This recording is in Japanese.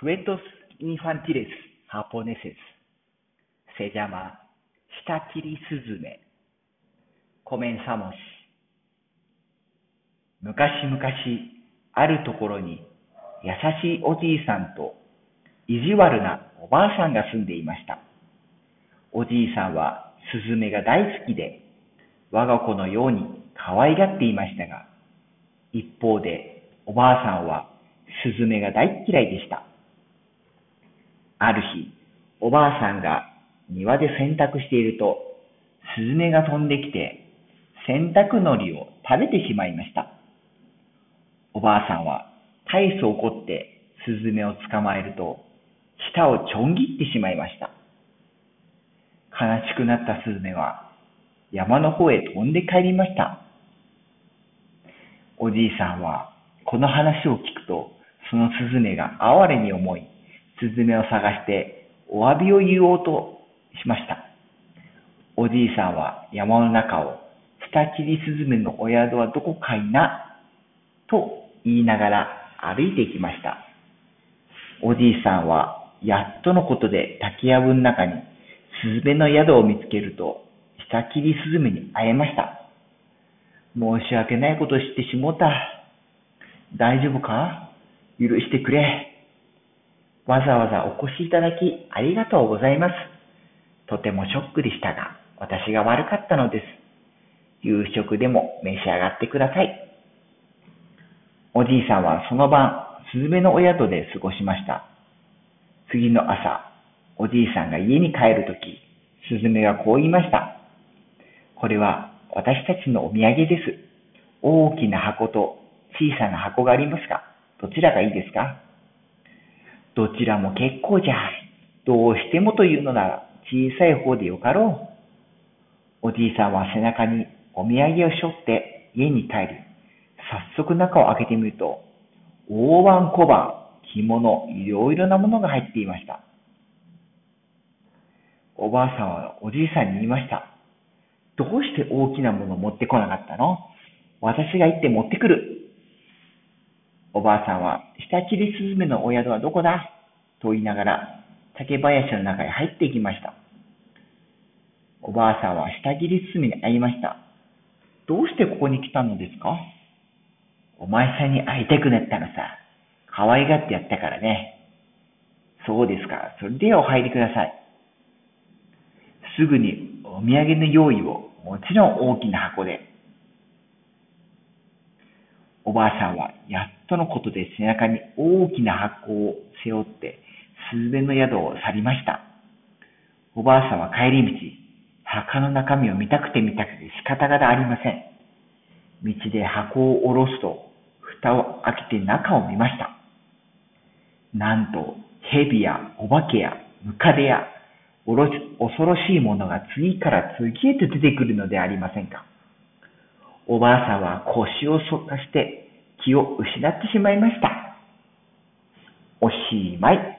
Cuentos infantiles japoneses se llama 下切りすずめ。Comenzamos. 昔々、あるところに優しいおじいさんと意地悪なおばあさんが住んでいました。おじいさんはスズメが大好きで、我が子のように可愛がっていましたが、一方でおばあさんはスズメが大嫌いでした。ある日、おばあさんが庭で洗濯していると、スズメが飛んできて、洗濯のりを食べてしまいました。おばあさんは大層怒ってスズメを捕まえると、舌をちょん切ってしまいました。悲しくなったスズメは山の方へ飛んで帰りました。おじいさんはこの話を聞くと、そのスズメが哀れに思い、スズメを探してお詫びを言おうとしました。おじいさんは山の中を、下切りスズメのお宿はどこかいな、と言いながら歩いていきました。おじいさんはやっとのことで竹やぶの中にスズメの宿を見つけると、下切りスズメに会えました。申し訳ないことをしてしもた。大丈夫か？許してくれ。わざわざお越しいただきありがとうございます。とてもショックでしたが、私が悪かったのです。夕食でも召し上がってください。おじいさんはその晩、スズメのお宿で過ごしました。次の朝、おじいさんが家に帰るとき、スズメがこう言いました。これは私たちのお土産です。大きな箱と小さな箱がありますが、どちらがいいですか？どちらも結構じゃ。どうしてもというのなら小さい方でよかろう。おじいさんは背中にお土産を背負って家に帰り、早速中を開けてみると、大判小判、着物、いろいろなものが入っていました。おばあさんはおじいさんに言いました。どうして大きなもの持ってこなかったの？私が行って持ってくる。おばあさんは、下切りスズメのお宿はどこだ？と言いながら、竹林の中へ入っていきました。おばあさんは下切りスズメに会いました。どうしてここに来たのですか？お前さんに会いたくなったのさ。可愛がってやったからね。そうですか。それでお入りください。すぐにお土産の用意を、もちろん大きな箱で。おばあさんはやっとのことで背中に大きな箱を背負ってスズメの宿を去りました。おばあさんは帰り道、墓の中身を見たくて見たくて仕方がありません。道で箱を下ろすと、蓋を開けて中を見ました。なんと、蛇やお化けやムカデや恐ろしいものが次から次へと出てくるのでありませんか。おばあさんは腰を反らして気を失ってしまいました。おしまい。